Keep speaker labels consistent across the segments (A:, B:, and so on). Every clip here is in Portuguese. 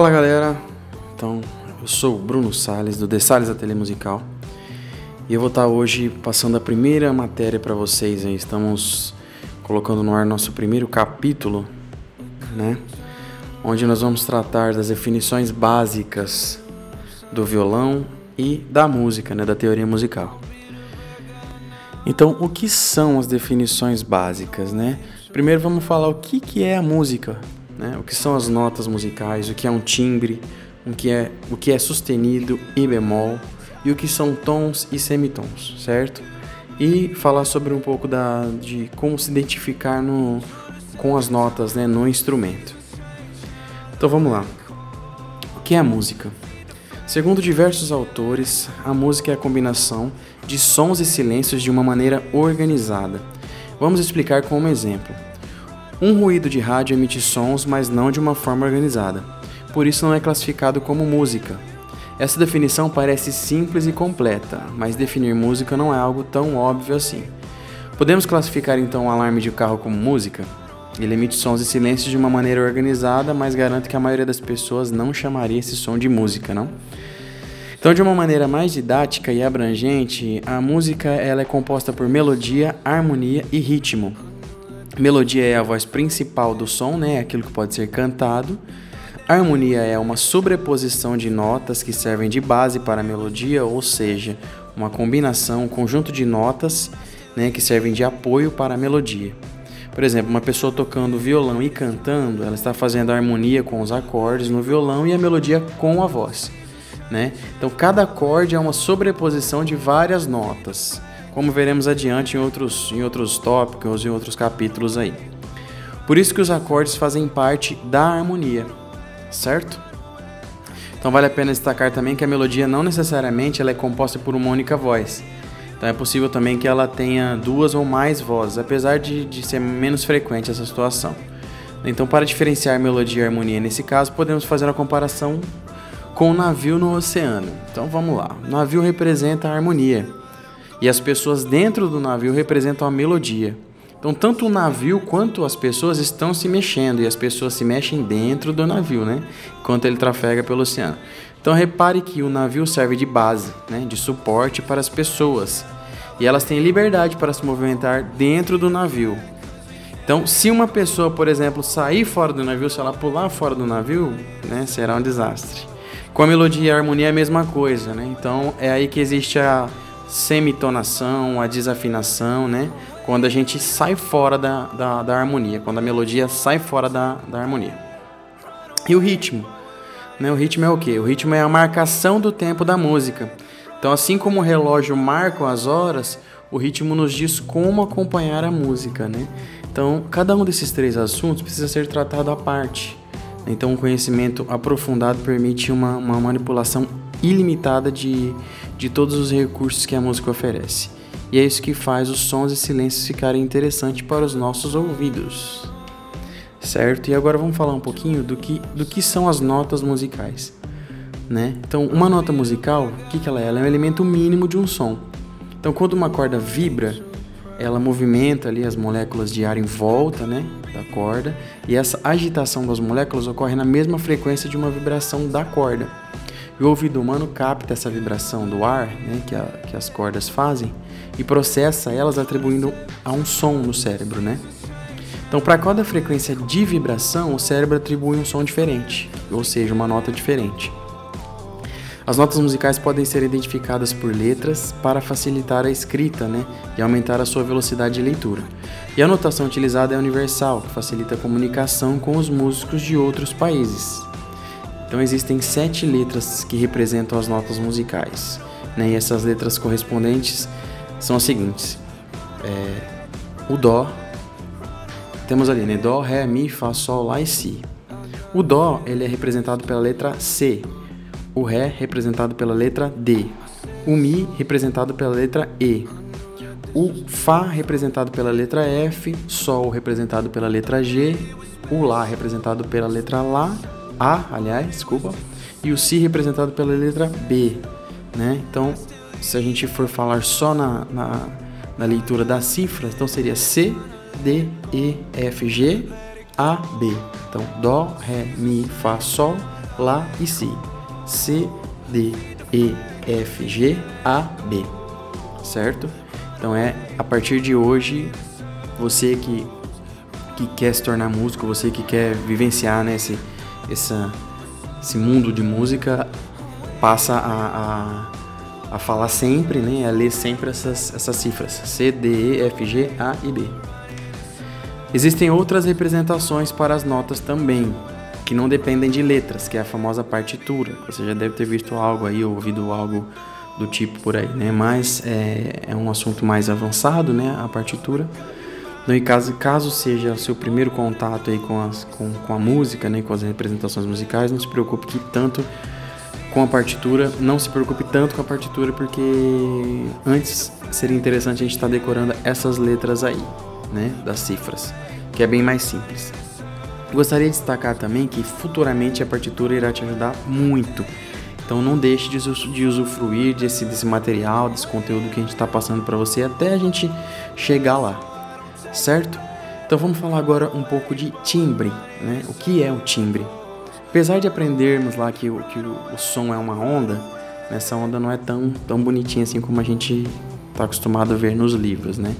A: Fala galera, então eu sou o Bruno Sales do The Sales Ateliê Musical e eu vou estar hoje passando a primeira matéria para vocês. Aí. Estamos colocando no ar nosso primeiro capítulo, né? Onde nós vamos tratar das definições básicas do violão e da música, né? Da teoria musical. Então, o que são as definições básicas, né? Primeiro vamos falar o que, que é a música, né? O que são as notas musicais, o que é um timbre, o que é, o que é sustenido e bemol e o que são tons e semitons, certo? E falar sobre um pouco da, de como se identificar no, com as notas né, no instrumento. Então vamos lá. O que é a música? Segundo diversos autores, a música é a combinação de sons e silêncios de uma maneira organizada. Vamos explicar com um exemplo. Um ruído de rádio emite sons, mas não de uma forma organizada. Por isso não é classificado como música. Essa definição parece simples e completa, mas definir música não é algo tão óbvio assim. Podemos classificar então o alarme de carro como música? Ele emite sons e silêncios de uma maneira organizada, mas garanto que a maioria das pessoas não chamaria esse som de música, não? Então, de uma maneira mais didática e abrangente, a música ela é composta por melodia, harmonia e ritmo. Melodia é a voz principal do som, né? Aquilo que pode ser cantado. Harmonia é uma sobreposição de notas que servem de base para a melodia, ou seja, uma combinação, um conjunto de notas né, que servem de apoio para a melodia. Por exemplo, uma pessoa tocando violão e cantando, ela está fazendo a harmonia com os acordes no violão e a melodia com a voz. Né? Então, cada acorde é uma sobreposição de várias notas como veremos adiante em outros, em outros tópicos e outros capítulos aí. Por isso que os acordes fazem parte da harmonia, certo? Então vale a pena destacar também que a melodia não necessariamente ela é composta por uma única voz. Então é possível também que ela tenha duas ou mais vozes, apesar de, de ser menos frequente essa situação. Então para diferenciar melodia e harmonia nesse caso, podemos fazer uma comparação com o navio no oceano. Então vamos lá. O navio representa a harmonia e as pessoas dentro do navio representam a melodia. Então, tanto o navio quanto as pessoas estão se mexendo e as pessoas se mexem dentro do navio, né? Enquanto ele trafega pelo oceano. Então, repare que o navio serve de base, né? de suporte para as pessoas. E elas têm liberdade para se movimentar dentro do navio. Então, se uma pessoa, por exemplo, sair fora do navio, se ela pular fora do navio, né, será um desastre. Com a melodia e a harmonia é a mesma coisa, né? Então, é aí que existe a semitonação, a desafinação, né? Quando a gente sai fora da, da, da harmonia, quando a melodia sai fora da, da harmonia. E o ritmo? Né? O ritmo é o que? O ritmo é a marcação do tempo da música. Então, assim como o relógio marca as horas, o ritmo nos diz como acompanhar a música, né? Então, cada um desses três assuntos precisa ser tratado à parte. Então, um conhecimento aprofundado permite uma, uma manipulação ilimitada de, de todos os recursos que a música oferece. E é isso que faz os sons e silêncios ficarem interessantes para os nossos ouvidos. Certo? E agora vamos falar um pouquinho do que, do que são as notas musicais. Né? Então, uma nota musical, o que, que ela é? Ela é um elemento mínimo de um som. Então, quando uma corda vibra, ela movimenta ali as moléculas de ar em volta né, da corda, e essa agitação das moléculas ocorre na mesma frequência de uma vibração da corda. E o ouvido humano capta essa vibração do ar né, que, a, que as cordas fazem e processa elas atribuindo a um som no cérebro. Né? Então, para cada frequência de vibração, o cérebro atribui um som diferente, ou seja, uma nota diferente. As notas musicais podem ser identificadas por letras para facilitar a escrita né, e aumentar a sua velocidade de leitura. E a notação utilizada é universal, que facilita a comunicação com os músicos de outros países. Então existem sete letras que representam as notas musicais, né? e essas letras correspondentes são as seguintes: é, o Dó, temos ali, né? Dó, Ré, Mi, Fá, Sol, Lá e Si. O Dó ele é representado pela letra C, o Ré representado pela letra D, o Mi representado pela letra E, o Fá representado pela letra F, Sol representado pela letra G, o Lá representado pela letra Lá a, aliás, desculpa, e o Si representado pela letra B, né? Então, se a gente for falar só na, na, na leitura das cifras, então seria C, D, E, F, G, A, B. Então, Dó, Ré, Mi, Fá, Sol, Lá e Si. C, D, E, F, G, A, B. Certo? Então é a partir de hoje, você que, que quer se tornar músico, você que quer vivenciar né, essa, esse mundo de música, passa a, a, a falar sempre, né, a ler sempre essas, essas cifras: C, D, E, F, G, A e B. Existem outras representações para as notas também, que não dependem de letras, que é a famosa partitura. Você já deve ter visto algo aí, ou ouvido algo do tipo por aí, né? Mas é, é um assunto mais avançado, né? A partitura. Então, e caso, caso seja o seu primeiro contato aí com, as, com, com a música, né? Com as representações musicais, não se preocupe que tanto com a partitura, não se preocupe tanto com a partitura, porque antes seria interessante a gente estar tá decorando essas letras aí né, das cifras, que é bem mais simples. Gostaria de destacar também que futuramente a partitura irá te ajudar muito. Então não deixe de usufruir desse, desse material, desse conteúdo que a gente está passando para você até a gente chegar lá, certo? Então vamos falar agora um pouco de timbre, né? O que é o timbre? Apesar de aprendermos lá que, o, que o, som é uma onda, essa onda não é tão, tão bonitinha assim como a gente está acostumado a ver nos livros, né?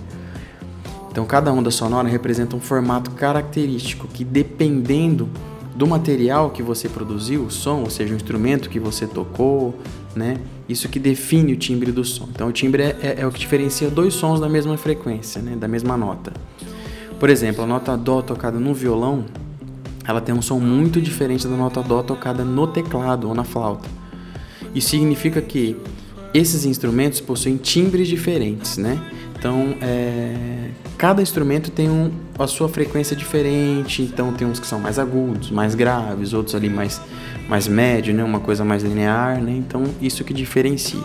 A: Então, cada onda sonora representa um formato característico que, dependendo do material que você produziu, o som, ou seja, o instrumento que você tocou, né? Isso que define o timbre do som. Então, o timbre é, é, é o que diferencia dois sons da mesma frequência, né? Da mesma nota. Por exemplo, a nota Dó tocada no violão, ela tem um som muito diferente da nota Dó tocada no teclado ou na flauta. Isso significa que esses instrumentos possuem timbres diferentes, né? Então, é, cada instrumento tem um, a sua frequência diferente. Então, tem uns que são mais agudos, mais graves, outros ali mais, mais médio, né? uma coisa mais linear. Né? Então, isso que diferencia.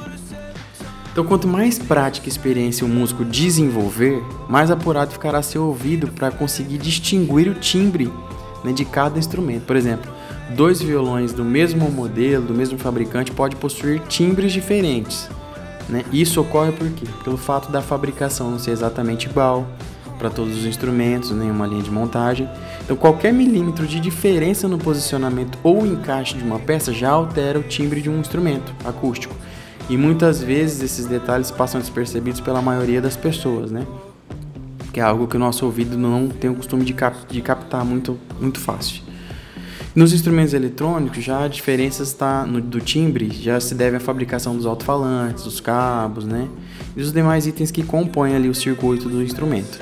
A: Então, quanto mais prática e experiência o músico desenvolver, mais apurado ficará seu ouvido para conseguir distinguir o timbre né, de cada instrumento. Por exemplo, dois violões do mesmo modelo, do mesmo fabricante, pode possuir timbres diferentes. Né? Isso ocorre por quê? Pelo fato da fabricação não ser exatamente igual para todos os instrumentos, nem né? uma linha de montagem. Então, qualquer milímetro de diferença no posicionamento ou encaixe de uma peça já altera o timbre de um instrumento acústico. E muitas vezes esses detalhes passam despercebidos pela maioria das pessoas, né? Que é algo que o nosso ouvido não tem o costume de, cap de captar muito, muito fácil. Nos instrumentos eletrônicos, já a diferença está no, do timbre, já se deve à fabricação dos alto-falantes, dos cabos, né? E os demais itens que compõem ali o circuito do instrumento.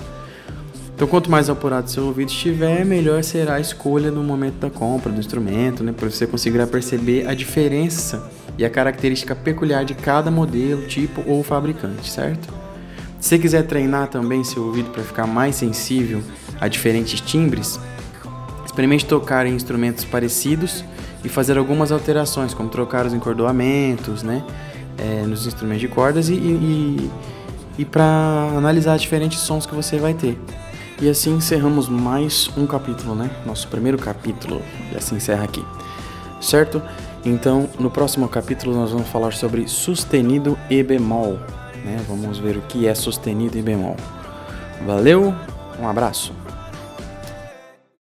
A: Então, quanto mais apurado seu ouvido estiver, melhor será a escolha no momento da compra do instrumento, né? Para você conseguir perceber a diferença e a característica peculiar de cada modelo, tipo ou fabricante, certo? Se quiser treinar também seu ouvido para ficar mais sensível a diferentes timbres, Experimente tocar em instrumentos parecidos e fazer algumas alterações, como trocar os encordoamentos, né, é, nos instrumentos de cordas e, e, e para analisar diferentes sons que você vai ter. E assim encerramos mais um capítulo, né? Nosso primeiro capítulo, e assim encerra aqui, certo? Então, no próximo capítulo nós vamos falar sobre sustenido e bemol, né? Vamos ver o que é sustenido e bemol. Valeu, um abraço.